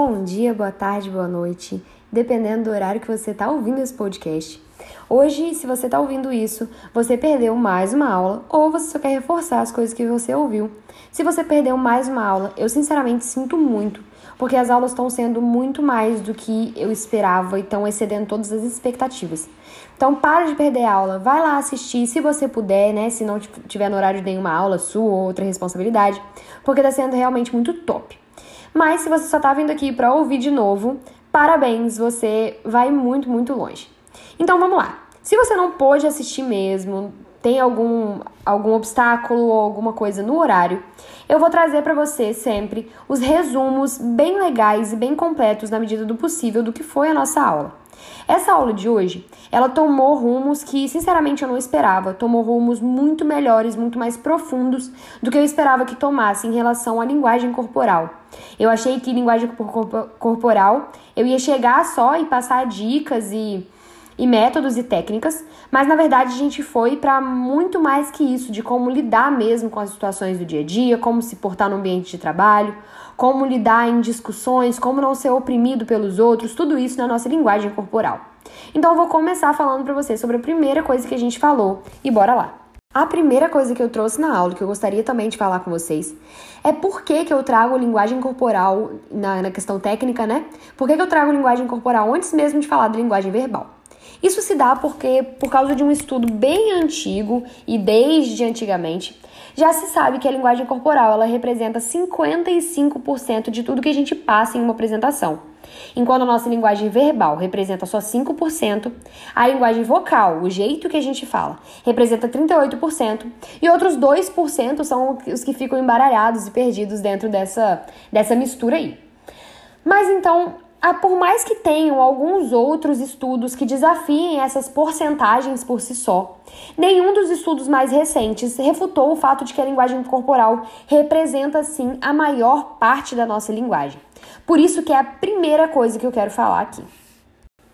Bom dia, boa tarde, boa noite, dependendo do horário que você está ouvindo esse podcast. Hoje, se você está ouvindo isso, você perdeu mais uma aula ou você só quer reforçar as coisas que você ouviu. Se você perdeu mais uma aula, eu sinceramente sinto muito, porque as aulas estão sendo muito mais do que eu esperava e estão excedendo todas as expectativas. Então, para de perder a aula, vai lá assistir se você puder, né? Se não tiver no horário de nenhuma aula sua ou outra responsabilidade, porque está sendo realmente muito top. Mas se você só está vindo aqui para ouvir de novo, parabéns, você vai muito, muito longe. Então vamos lá. Se você não pôde assistir mesmo, tem algum, algum obstáculo ou alguma coisa no horário, eu vou trazer para você sempre os resumos bem legais e bem completos na medida do possível do que foi a nossa aula. Essa aula de hoje, ela tomou rumos que, sinceramente, eu não esperava. Tomou rumos muito melhores, muito mais profundos do que eu esperava que tomasse em relação à linguagem corporal. Eu achei que linguagem corporal eu ia chegar só e passar dicas e e métodos e técnicas, mas na verdade a gente foi para muito mais que isso, de como lidar mesmo com as situações do dia a dia, como se portar no ambiente de trabalho, como lidar em discussões, como não ser oprimido pelos outros, tudo isso na nossa linguagem corporal. Então eu vou começar falando para você sobre a primeira coisa que a gente falou e bora lá. A primeira coisa que eu trouxe na aula, que eu gostaria também de falar com vocês, é por que, que eu trago linguagem corporal na, na questão técnica, né? Por que, que eu trago linguagem corporal antes mesmo de falar da linguagem verbal? Isso se dá porque, por causa de um estudo bem antigo e desde antigamente, já se sabe que a linguagem corporal ela representa 55% de tudo que a gente passa em uma apresentação. Enquanto a nossa linguagem verbal representa só 5%, a linguagem vocal, o jeito que a gente fala, representa 38%, e outros 2% são os que ficam embaralhados e perdidos dentro dessa, dessa mistura aí. Mas então, por mais que tenham alguns outros estudos que desafiem essas porcentagens por si só, nenhum dos estudos mais recentes refutou o fato de que a linguagem corporal representa sim a maior parte da nossa linguagem. Por isso que é a primeira coisa que eu quero falar aqui.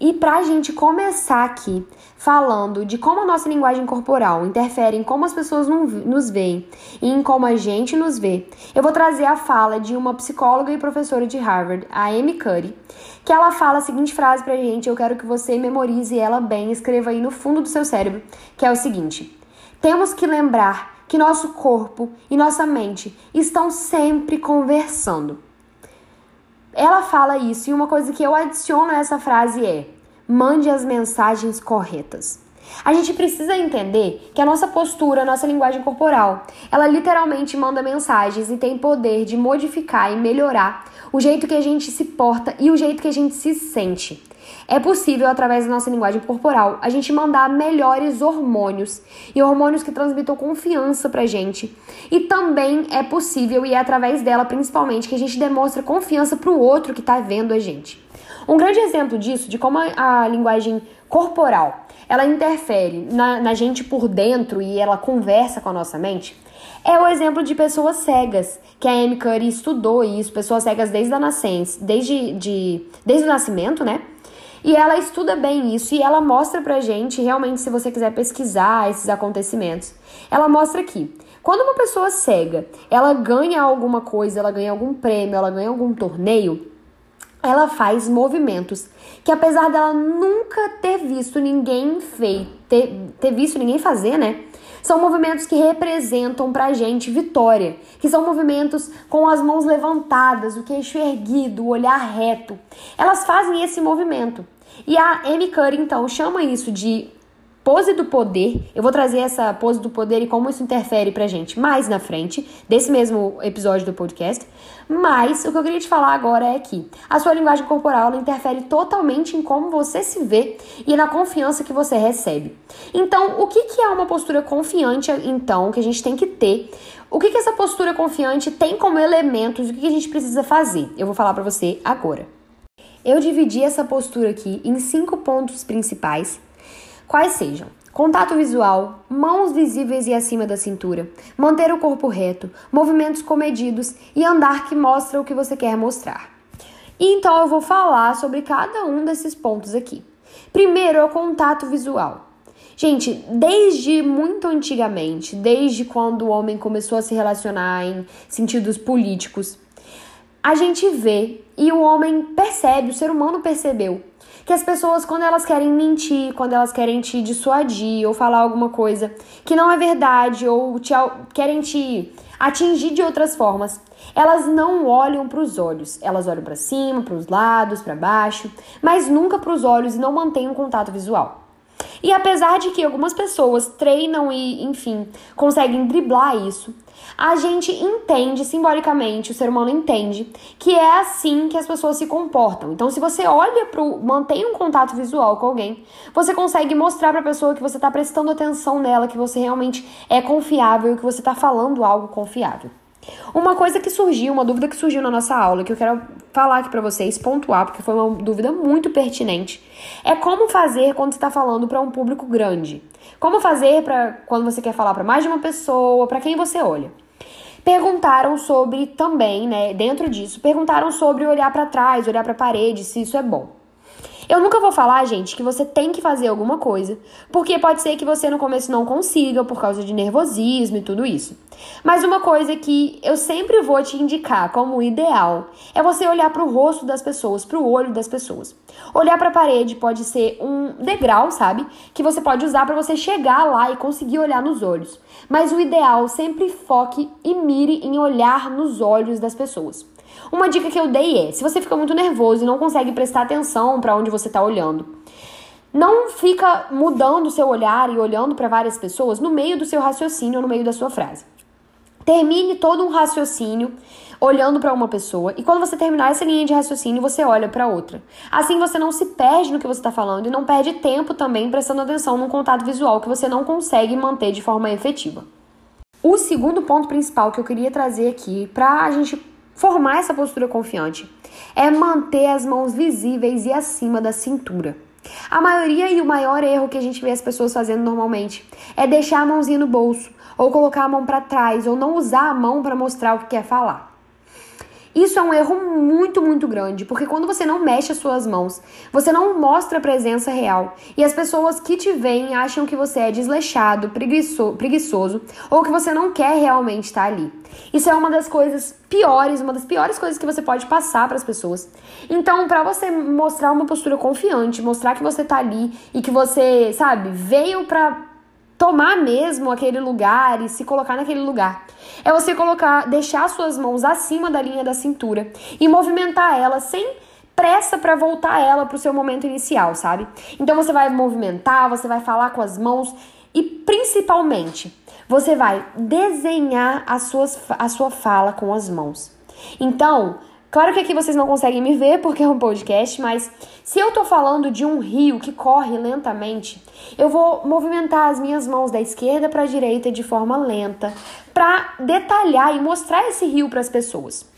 E para a gente começar aqui falando de como a nossa linguagem corporal interfere em como as pessoas nos veem e em como a gente nos vê, eu vou trazer a fala de uma psicóloga e professora de Harvard, a Amy Cuddy, que ela fala a seguinte frase pra gente, eu quero que você memorize ela bem, escreva aí no fundo do seu cérebro, que é o seguinte: Temos que lembrar que nosso corpo e nossa mente estão sempre conversando. Ela fala isso e uma coisa que eu adiciono a essa frase é: mande as mensagens corretas. A gente precisa entender que a nossa postura, a nossa linguagem corporal, ela literalmente manda mensagens e tem poder de modificar e melhorar o jeito que a gente se porta e o jeito que a gente se sente. É possível, através da nossa linguagem corporal, a gente mandar melhores hormônios e hormônios que transmitam confiança pra gente. E também é possível, e é através dela principalmente, que a gente demonstra confiança pro outro que tá vendo a gente. Um grande exemplo disso, de como a, a linguagem corporal ela interfere na, na gente por dentro e ela conversa com a nossa mente, é o exemplo de pessoas cegas, que a Amy Curry estudou isso, pessoas cegas desde a nascença, desde, de, desde o nascimento, né? E ela estuda bem isso e ela mostra pra gente, realmente, se você quiser pesquisar esses acontecimentos, ela mostra que quando uma pessoa cega, ela ganha alguma coisa, ela ganha algum prêmio, ela ganha algum torneio, ela faz movimentos que apesar dela nunca ter visto ninguém feito, ter, ter visto ninguém fazer, né? São movimentos que representam pra gente vitória, que são movimentos com as mãos levantadas, o queixo erguido, o olhar reto. Elas fazem esse movimento. E a Amy Curry, então, chama isso de pose do poder. Eu vou trazer essa pose do poder e como isso interfere pra gente mais na frente, desse mesmo episódio do podcast. Mas o que eu queria te falar agora é que a sua linguagem corporal ela interfere totalmente em como você se vê e na confiança que você recebe. Então, o que, que é uma postura confiante, então, que a gente tem que ter? O que, que essa postura confiante tem como elementos? O que, que a gente precisa fazer? Eu vou falar para você agora. Eu dividi essa postura aqui em cinco pontos principais, quais sejam Contato visual, mãos visíveis e acima da cintura, manter o corpo reto, movimentos comedidos e andar que mostra o que você quer mostrar. E então eu vou falar sobre cada um desses pontos aqui. Primeiro é o contato visual. Gente, desde muito antigamente, desde quando o homem começou a se relacionar em sentidos políticos, a gente vê e o homem percebe, o ser humano percebeu que as pessoas, quando elas querem mentir, quando elas querem te dissuadir ou falar alguma coisa que não é verdade ou te, querem te atingir de outras formas, elas não olham para os olhos. Elas olham para cima, para os lados, para baixo, mas nunca para os olhos e não mantêm um contato visual. E apesar de que algumas pessoas treinam e, enfim, conseguem driblar isso, a gente entende simbolicamente, o ser humano entende que é assim que as pessoas se comportam. Então, se você olha pro, mantém um contato visual com alguém, você consegue mostrar para a pessoa que você está prestando atenção nela, que você realmente é confiável, que você está falando algo confiável. Uma coisa que surgiu, uma dúvida que surgiu na nossa aula, que eu quero falar aqui para vocês, pontuar, porque foi uma dúvida muito pertinente, é como fazer quando você está falando para um público grande. Como fazer para quando você quer falar para mais de uma pessoa, para quem você olha. Perguntaram sobre também, né, dentro disso, perguntaram sobre olhar para trás, olhar para a parede, se isso é bom. Eu nunca vou falar, gente, que você tem que fazer alguma coisa, porque pode ser que você no começo não consiga por causa de nervosismo e tudo isso. Mas uma coisa que eu sempre vou te indicar como ideal é você olhar para o rosto das pessoas, para o olho das pessoas. Olhar para a parede pode ser um degrau, sabe? Que você pode usar para você chegar lá e conseguir olhar nos olhos. Mas o ideal sempre foque e mire em olhar nos olhos das pessoas. Uma dica que eu dei é: se você fica muito nervoso e não consegue prestar atenção para onde você está olhando, não fica mudando o seu olhar e olhando para várias pessoas no meio do seu raciocínio ou no meio da sua frase. Termine todo um raciocínio olhando para uma pessoa e quando você terminar essa linha de raciocínio, você olha para outra. Assim você não se perde no que você está falando e não perde tempo também prestando atenção num contato visual que você não consegue manter de forma efetiva. O segundo ponto principal que eu queria trazer aqui para a gente Formar essa postura confiante é manter as mãos visíveis e acima da cintura. A maioria e o maior erro que a gente vê as pessoas fazendo normalmente é deixar a mãozinha no bolso, ou colocar a mão para trás, ou não usar a mão para mostrar o que quer falar. Isso é um erro muito, muito grande, porque quando você não mexe as suas mãos, você não mostra a presença real. E as pessoas que te veem acham que você é desleixado, preguiçoso, ou que você não quer realmente estar ali. Isso é uma das coisas piores, uma das piores coisas que você pode passar para as pessoas. Então, para você mostrar uma postura confiante, mostrar que você tá ali e que você, sabe, veio para tomar mesmo aquele lugar e se colocar naquele lugar. É você colocar, deixar suas mãos acima da linha da cintura e movimentar ela sem pressa para voltar ela para o seu momento inicial, sabe? Então você vai movimentar, você vai falar com as mãos e principalmente você vai desenhar as suas, a sua fala com as mãos. Então, Claro que aqui vocês não conseguem me ver porque é um podcast, mas se eu tô falando de um rio que corre lentamente, eu vou movimentar as minhas mãos da esquerda para a direita de forma lenta, para detalhar e mostrar esse rio para as pessoas.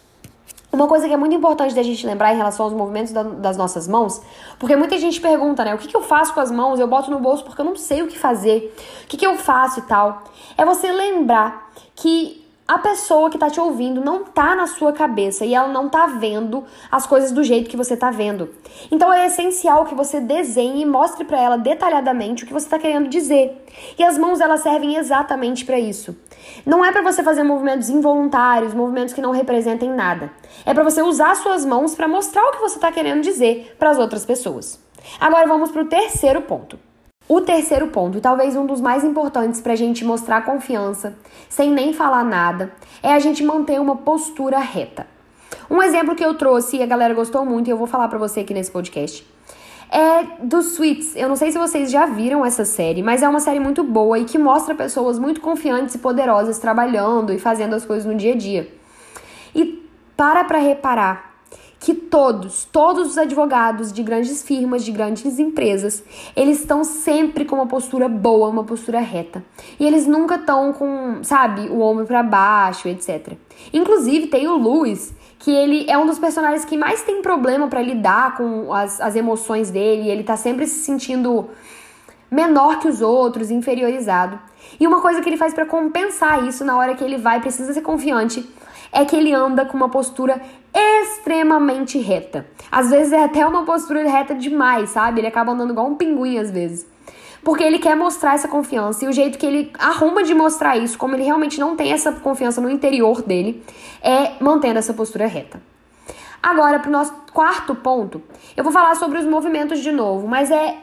Uma coisa que é muito importante da gente lembrar em relação aos movimentos da, das nossas mãos, porque muita gente pergunta, né? O que, que eu faço com as mãos? Eu boto no bolso porque eu não sei o que fazer. O que, que eu faço e tal? É você lembrar que a pessoa que tá te ouvindo não tá na sua cabeça e ela não tá vendo as coisas do jeito que você tá vendo. Então é essencial que você desenhe e mostre para ela detalhadamente o que você tá querendo dizer. E as mãos elas servem exatamente para isso. Não é para você fazer movimentos involuntários, movimentos que não representem nada. É para você usar suas mãos para mostrar o que você tá querendo dizer para as outras pessoas. Agora vamos para o terceiro ponto. O terceiro ponto, e talvez um dos mais importantes para a gente mostrar confiança, sem nem falar nada, é a gente manter uma postura reta. Um exemplo que eu trouxe e a galera gostou muito, e eu vou falar para você aqui nesse podcast, é do Sweets. Eu não sei se vocês já viram essa série, mas é uma série muito boa e que mostra pessoas muito confiantes e poderosas trabalhando e fazendo as coisas no dia a dia. E para para reparar que todos, todos os advogados de grandes firmas, de grandes empresas, eles estão sempre com uma postura boa, uma postura reta. E eles nunca estão com, sabe, o ombro para baixo, etc. Inclusive tem o Lewis, que ele é um dos personagens que mais tem problema para lidar com as, as emoções dele, ele tá sempre se sentindo menor que os outros, inferiorizado. E uma coisa que ele faz para compensar isso na hora que ele vai, precisa ser confiante, é que ele anda com uma postura extremamente reta. Às vezes é até uma postura reta demais, sabe? Ele acaba andando igual um pinguim às vezes. Porque ele quer mostrar essa confiança e o jeito que ele arruma de mostrar isso, como ele realmente não tem essa confiança no interior dele, é mantendo essa postura reta. Agora, para o nosso quarto ponto, eu vou falar sobre os movimentos de novo, mas é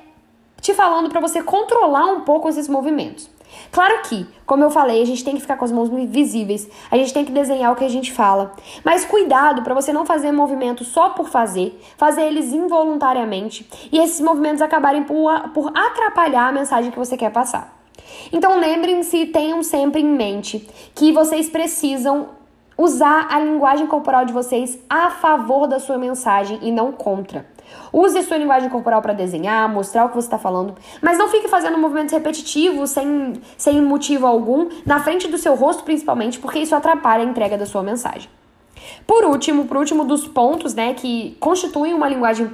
te falando para você controlar um pouco esses movimentos. Claro que, como eu falei, a gente tem que ficar com as mãos visíveis, a gente tem que desenhar o que a gente fala. Mas cuidado para você não fazer movimentos só por fazer, fazer eles involuntariamente e esses movimentos acabarem por, por atrapalhar a mensagem que você quer passar. Então lembrem-se e tenham sempre em mente que vocês precisam usar a linguagem corporal de vocês a favor da sua mensagem e não contra. Use a sua linguagem corporal para desenhar, mostrar o que você está falando, mas não fique fazendo movimentos repetitivos, sem, sem motivo algum, na frente do seu rosto principalmente, porque isso atrapalha a entrega da sua mensagem. Por último, por último dos pontos, né, que constituem uma linguagem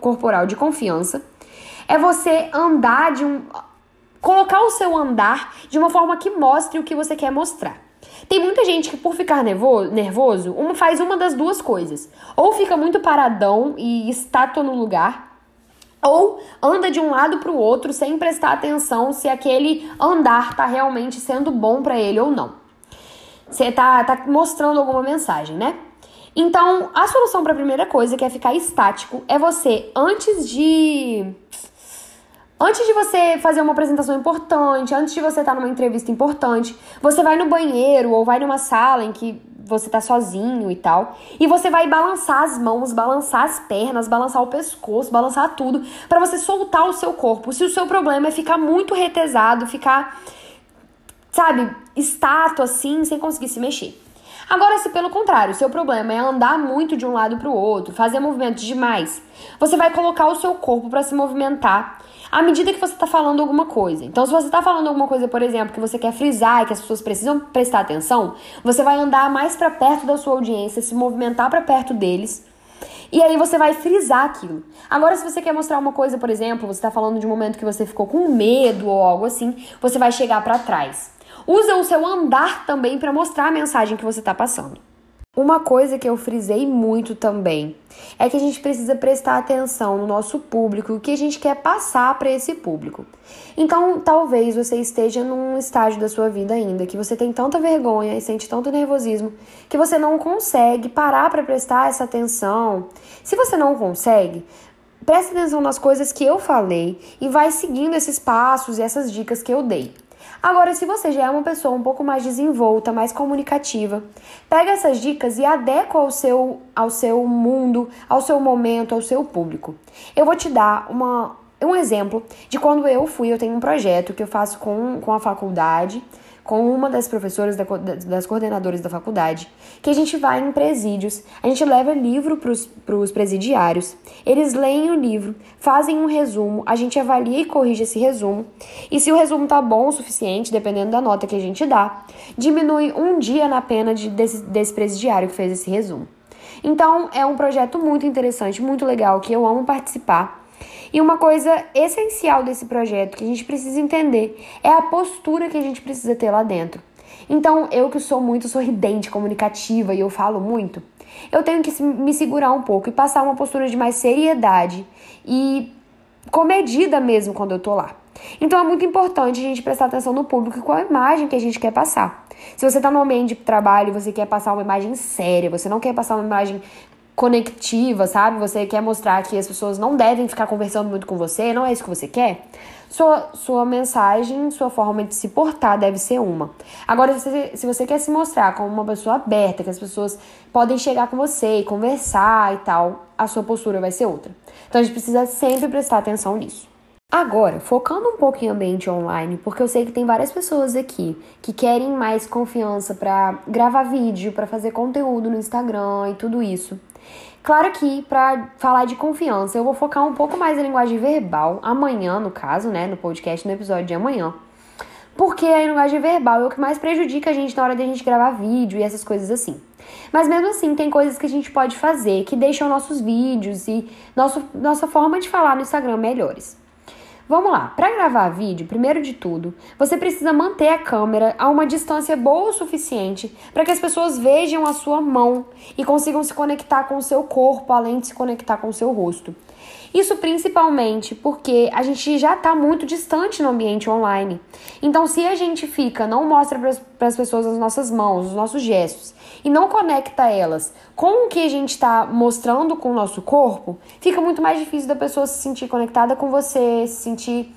corporal de confiança, é você andar de um colocar o seu andar de uma forma que mostre o que você quer mostrar. Tem muita gente que, por ficar nervoso, faz uma das duas coisas. Ou fica muito paradão e estátua no lugar, ou anda de um lado para o outro sem prestar atenção se aquele andar tá realmente sendo bom para ele ou não. Você tá, tá mostrando alguma mensagem, né? Então, a solução para a primeira coisa, que é ficar estático, é você, antes de Antes de você fazer uma apresentação importante, antes de você estar numa entrevista importante, você vai no banheiro ou vai numa sala em que você tá sozinho e tal, e você vai balançar as mãos, balançar as pernas, balançar o pescoço, balançar tudo, para você soltar o seu corpo. Se o seu problema é ficar muito retesado, ficar, sabe, estátua assim, sem conseguir se mexer. Agora, se pelo contrário, seu problema é andar muito de um lado para o outro, fazer movimentos demais, você vai colocar o seu corpo para se movimentar à medida que você está falando alguma coisa. Então, se você está falando alguma coisa, por exemplo, que você quer frisar e que as pessoas precisam prestar atenção, você vai andar mais para perto da sua audiência, se movimentar para perto deles. E aí você vai frisar aquilo. Agora, se você quer mostrar uma coisa, por exemplo, você está falando de um momento que você ficou com medo ou algo assim, você vai chegar para trás. Usa o seu andar também para mostrar a mensagem que você está passando. Uma coisa que eu frisei muito também é que a gente precisa prestar atenção no nosso público e o que a gente quer passar para esse público. Então, talvez você esteja num estágio da sua vida ainda que você tem tanta vergonha e sente tanto nervosismo que você não consegue parar para prestar essa atenção. Se você não consegue, preste atenção nas coisas que eu falei e vai seguindo esses passos e essas dicas que eu dei. Agora, se você já é uma pessoa um pouco mais desenvolta, mais comunicativa, pega essas dicas e adequa ao seu, ao seu mundo, ao seu momento, ao seu público. Eu vou te dar uma, um exemplo de quando eu fui, eu tenho um projeto que eu faço com, com a faculdade com uma das professoras, da, das coordenadoras da faculdade, que a gente vai em presídios, a gente leva livro para os presidiários, eles leem o livro, fazem um resumo, a gente avalia e corrige esse resumo, e se o resumo tá bom o suficiente, dependendo da nota que a gente dá, diminui um dia na pena de, desse, desse presidiário que fez esse resumo. Então, é um projeto muito interessante, muito legal, que eu amo participar. E uma coisa essencial desse projeto que a gente precisa entender é a postura que a gente precisa ter lá dentro. Então, eu que sou muito sorridente, comunicativa e eu falo muito, eu tenho que me segurar um pouco e passar uma postura de mais seriedade e comedida mesmo quando eu tô lá. Então é muito importante a gente prestar atenção no público e qual a imagem que a gente quer passar. Se você está no ambiente de trabalho e você quer passar uma imagem séria, você não quer passar uma imagem conectiva, sabe? Você quer mostrar que as pessoas não devem ficar conversando muito com você, não é isso que você quer? Sua, sua mensagem, sua forma de se portar deve ser uma. Agora, se, se você quer se mostrar como uma pessoa aberta, que as pessoas podem chegar com você e conversar e tal, a sua postura vai ser outra. Então, a gente precisa sempre prestar atenção nisso. Agora, focando um pouco em ambiente online, porque eu sei que tem várias pessoas aqui que querem mais confiança para gravar vídeo, para fazer conteúdo no Instagram e tudo isso. Claro que para falar de confiança, eu vou focar um pouco mais na linguagem verbal, amanhã, no caso, né, no podcast, no episódio de amanhã. Porque a linguagem verbal é o que mais prejudica a gente na hora de a gente gravar vídeo e essas coisas assim. Mas mesmo assim, tem coisas que a gente pode fazer que deixam nossos vídeos e nosso, nossa forma de falar no Instagram melhores. Vamos lá, para gravar vídeo, primeiro de tudo, você precisa manter a câmera a uma distância boa o suficiente para que as pessoas vejam a sua mão e consigam se conectar com o seu corpo, além de se conectar com o seu rosto. Isso principalmente porque a gente já está muito distante no ambiente online. Então, se a gente fica, não mostra para para as pessoas as nossas mãos, os nossos gestos, e não conecta elas com o que a gente está mostrando com o nosso corpo, fica muito mais difícil da pessoa se sentir conectada com você, se sentir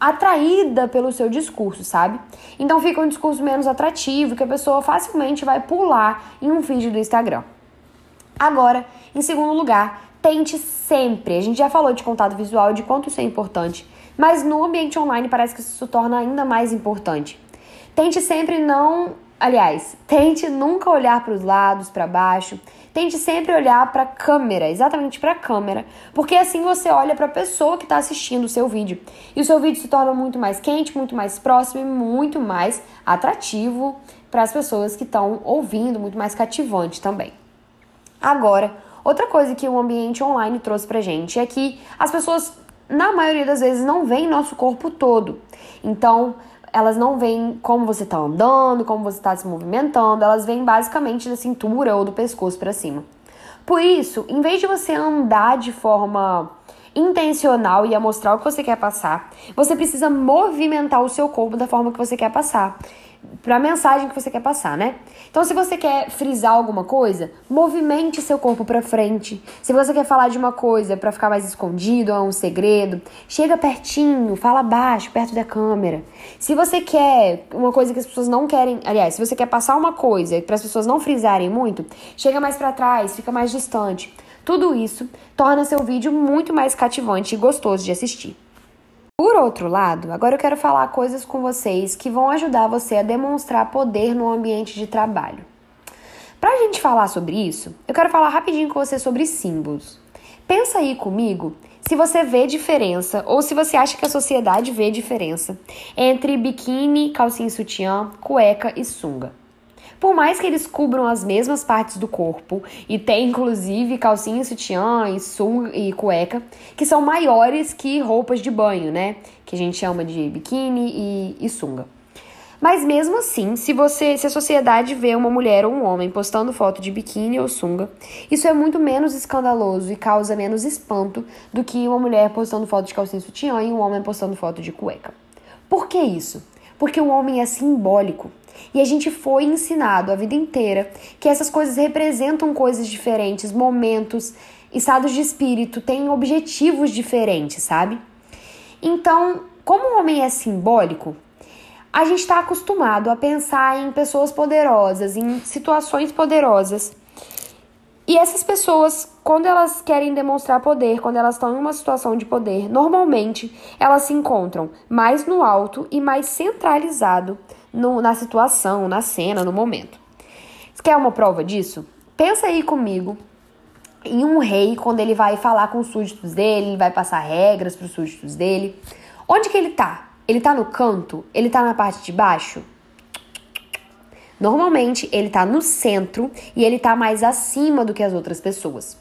atraída pelo seu discurso, sabe? Então fica um discurso menos atrativo que a pessoa facilmente vai pular em um vídeo do Instagram. Agora, em segundo lugar, tente sempre. A gente já falou de contato visual, de quanto isso é importante, mas no ambiente online parece que isso se torna ainda mais importante. Tente sempre não, aliás, tente nunca olhar para os lados, para baixo. Tente sempre olhar para a câmera, exatamente para a câmera, porque assim você olha para a pessoa que está assistindo o seu vídeo. E o seu vídeo se torna muito mais quente, muito mais próximo e muito mais atrativo para as pessoas que estão ouvindo, muito mais cativante também. Agora, outra coisa que o ambiente online trouxe pra gente é que as pessoas, na maioria das vezes, não veem nosso corpo todo. Então, elas não veem como você está andando, como você está se movimentando, elas veem basicamente da cintura ou do pescoço para cima. Por isso, em vez de você andar de forma intencional e a mostrar o que você quer passar, você precisa movimentar o seu corpo da forma que você quer passar para a mensagem que você quer passar, né? Então, se você quer frisar alguma coisa, movimente seu corpo para frente. Se você quer falar de uma coisa para ficar mais escondido, é um segredo, chega pertinho, fala baixo, perto da câmera. Se você quer uma coisa que as pessoas não querem, aliás, se você quer passar uma coisa para as pessoas não frisarem muito, chega mais para trás, fica mais distante. Tudo isso torna seu vídeo muito mais cativante e gostoso de assistir. Por outro lado, agora eu quero falar coisas com vocês que vão ajudar você a demonstrar poder no ambiente de trabalho. Para a gente falar sobre isso, eu quero falar rapidinho com você sobre símbolos. Pensa aí comigo se você vê diferença ou se você acha que a sociedade vê diferença entre biquíni, calcinha sutiã, cueca e sunga. Por mais que eles cubram as mesmas partes do corpo e tem inclusive calcinha, sutiã e sunga e cueca, que são maiores que roupas de banho, né? Que a gente chama de biquíni e, e sunga. Mas mesmo assim, se você, se a sociedade vê uma mulher ou um homem postando foto de biquíni ou sunga, isso é muito menos escandaloso e causa menos espanto do que uma mulher postando foto de calcinha sutiã e um homem postando foto de cueca. Por que isso? Porque o homem é simbólico. E a gente foi ensinado a vida inteira que essas coisas representam coisas diferentes, momentos, estados de espírito, têm objetivos diferentes, sabe? Então, como o homem é simbólico, a gente está acostumado a pensar em pessoas poderosas, em situações poderosas. E essas pessoas, quando elas querem demonstrar poder, quando elas estão em uma situação de poder, normalmente elas se encontram mais no alto e mais centralizado no, na situação, na cena, no momento. Você quer uma prova disso? Pensa aí comigo em um rei quando ele vai falar com os súditos dele, ele vai passar regras para os súditos dele. Onde que ele tá? Ele tá no canto? Ele tá na parte de baixo? Normalmente ele tá no centro e ele tá mais acima do que as outras pessoas.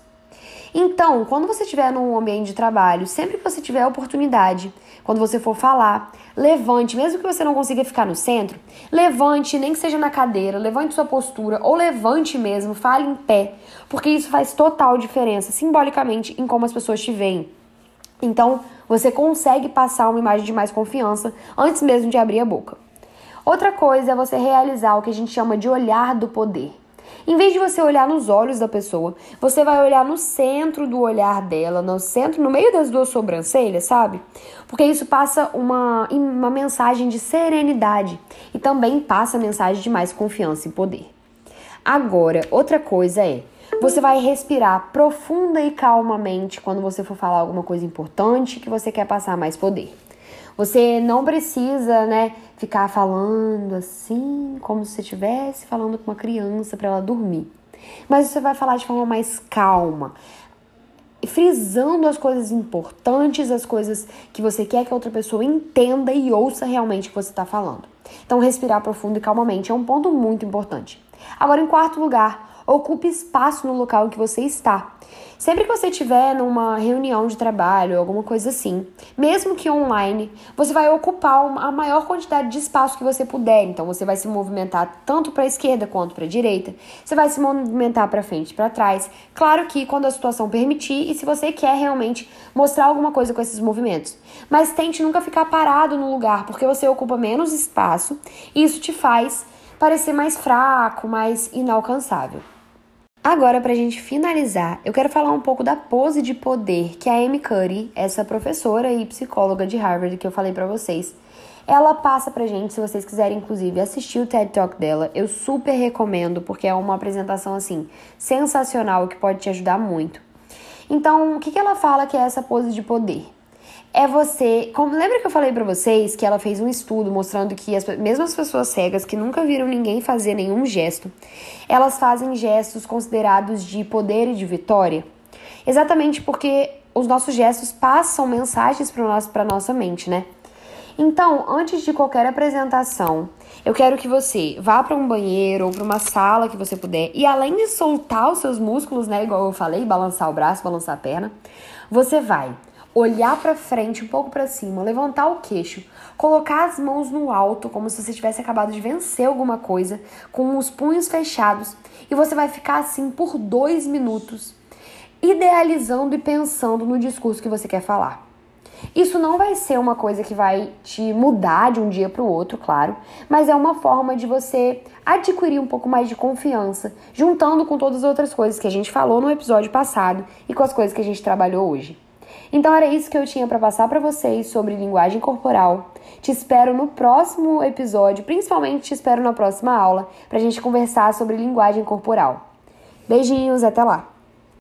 Então, quando você estiver num ambiente de trabalho, sempre que você tiver a oportunidade, quando você for falar, levante, mesmo que você não consiga ficar no centro, levante, nem que seja na cadeira, levante sua postura ou levante mesmo, fale em pé, porque isso faz total diferença simbolicamente em como as pessoas te veem. Então, você consegue passar uma imagem de mais confiança antes mesmo de abrir a boca. Outra coisa é você realizar o que a gente chama de olhar do poder. Em vez de você olhar nos olhos da pessoa, você vai olhar no centro do olhar dela, no centro, no meio das duas sobrancelhas, sabe? Porque isso passa uma, uma mensagem de serenidade e também passa a mensagem de mais confiança e poder. Agora, outra coisa é, você vai respirar profunda e calmamente quando você for falar alguma coisa importante que você quer passar mais poder. Você não precisa, né, ficar falando assim, como se você estivesse falando com uma criança para ela dormir. Mas você vai falar de forma mais calma, frisando as coisas importantes, as coisas que você quer que a outra pessoa entenda e ouça realmente o que você está falando. Então, respirar profundo e calmamente é um ponto muito importante. Agora, em quarto lugar, ocupe espaço no local que você está. Sempre que você estiver numa reunião de trabalho, alguma coisa assim, mesmo que online, você vai ocupar a maior quantidade de espaço que você puder. Então você vai se movimentar tanto para a esquerda quanto para a direita. Você vai se movimentar para frente para trás. Claro que quando a situação permitir e se você quer realmente mostrar alguma coisa com esses movimentos. Mas tente nunca ficar parado no lugar, porque você ocupa menos espaço e isso te faz parecer mais fraco, mais inalcançável. Agora, para a gente finalizar, eu quero falar um pouco da pose de poder que a Amy Cuddy, essa professora e psicóloga de Harvard que eu falei para vocês, ela passa pra gente, se vocês quiserem inclusive assistir o TED Talk dela, eu super recomendo, porque é uma apresentação assim sensacional que pode te ajudar muito. Então, o que, que ela fala que é essa pose de poder? É você. Como, lembra que eu falei para vocês que ela fez um estudo mostrando que as mesmas pessoas cegas que nunca viram ninguém fazer nenhum gesto, elas fazem gestos considerados de poder e de vitória? Exatamente porque os nossos gestos passam mensagens para nossa mente, né? Então, antes de qualquer apresentação, eu quero que você vá para um banheiro ou para uma sala que você puder e além de soltar os seus músculos, né, igual eu falei, balançar o braço, balançar a perna, você vai olhar para frente, um pouco para cima, levantar o queixo, colocar as mãos no alto, como se você tivesse acabado de vencer alguma coisa, com os punhos fechados, e você vai ficar assim por dois minutos, idealizando e pensando no discurso que você quer falar. Isso não vai ser uma coisa que vai te mudar de um dia para o outro, claro, mas é uma forma de você adquirir um pouco mais de confiança, juntando com todas as outras coisas que a gente falou no episódio passado e com as coisas que a gente trabalhou hoje. Então era isso que eu tinha para passar para vocês sobre linguagem corporal. Te espero no próximo episódio, principalmente te espero na próxima aula, para a gente conversar sobre linguagem corporal. Beijinhos, até lá!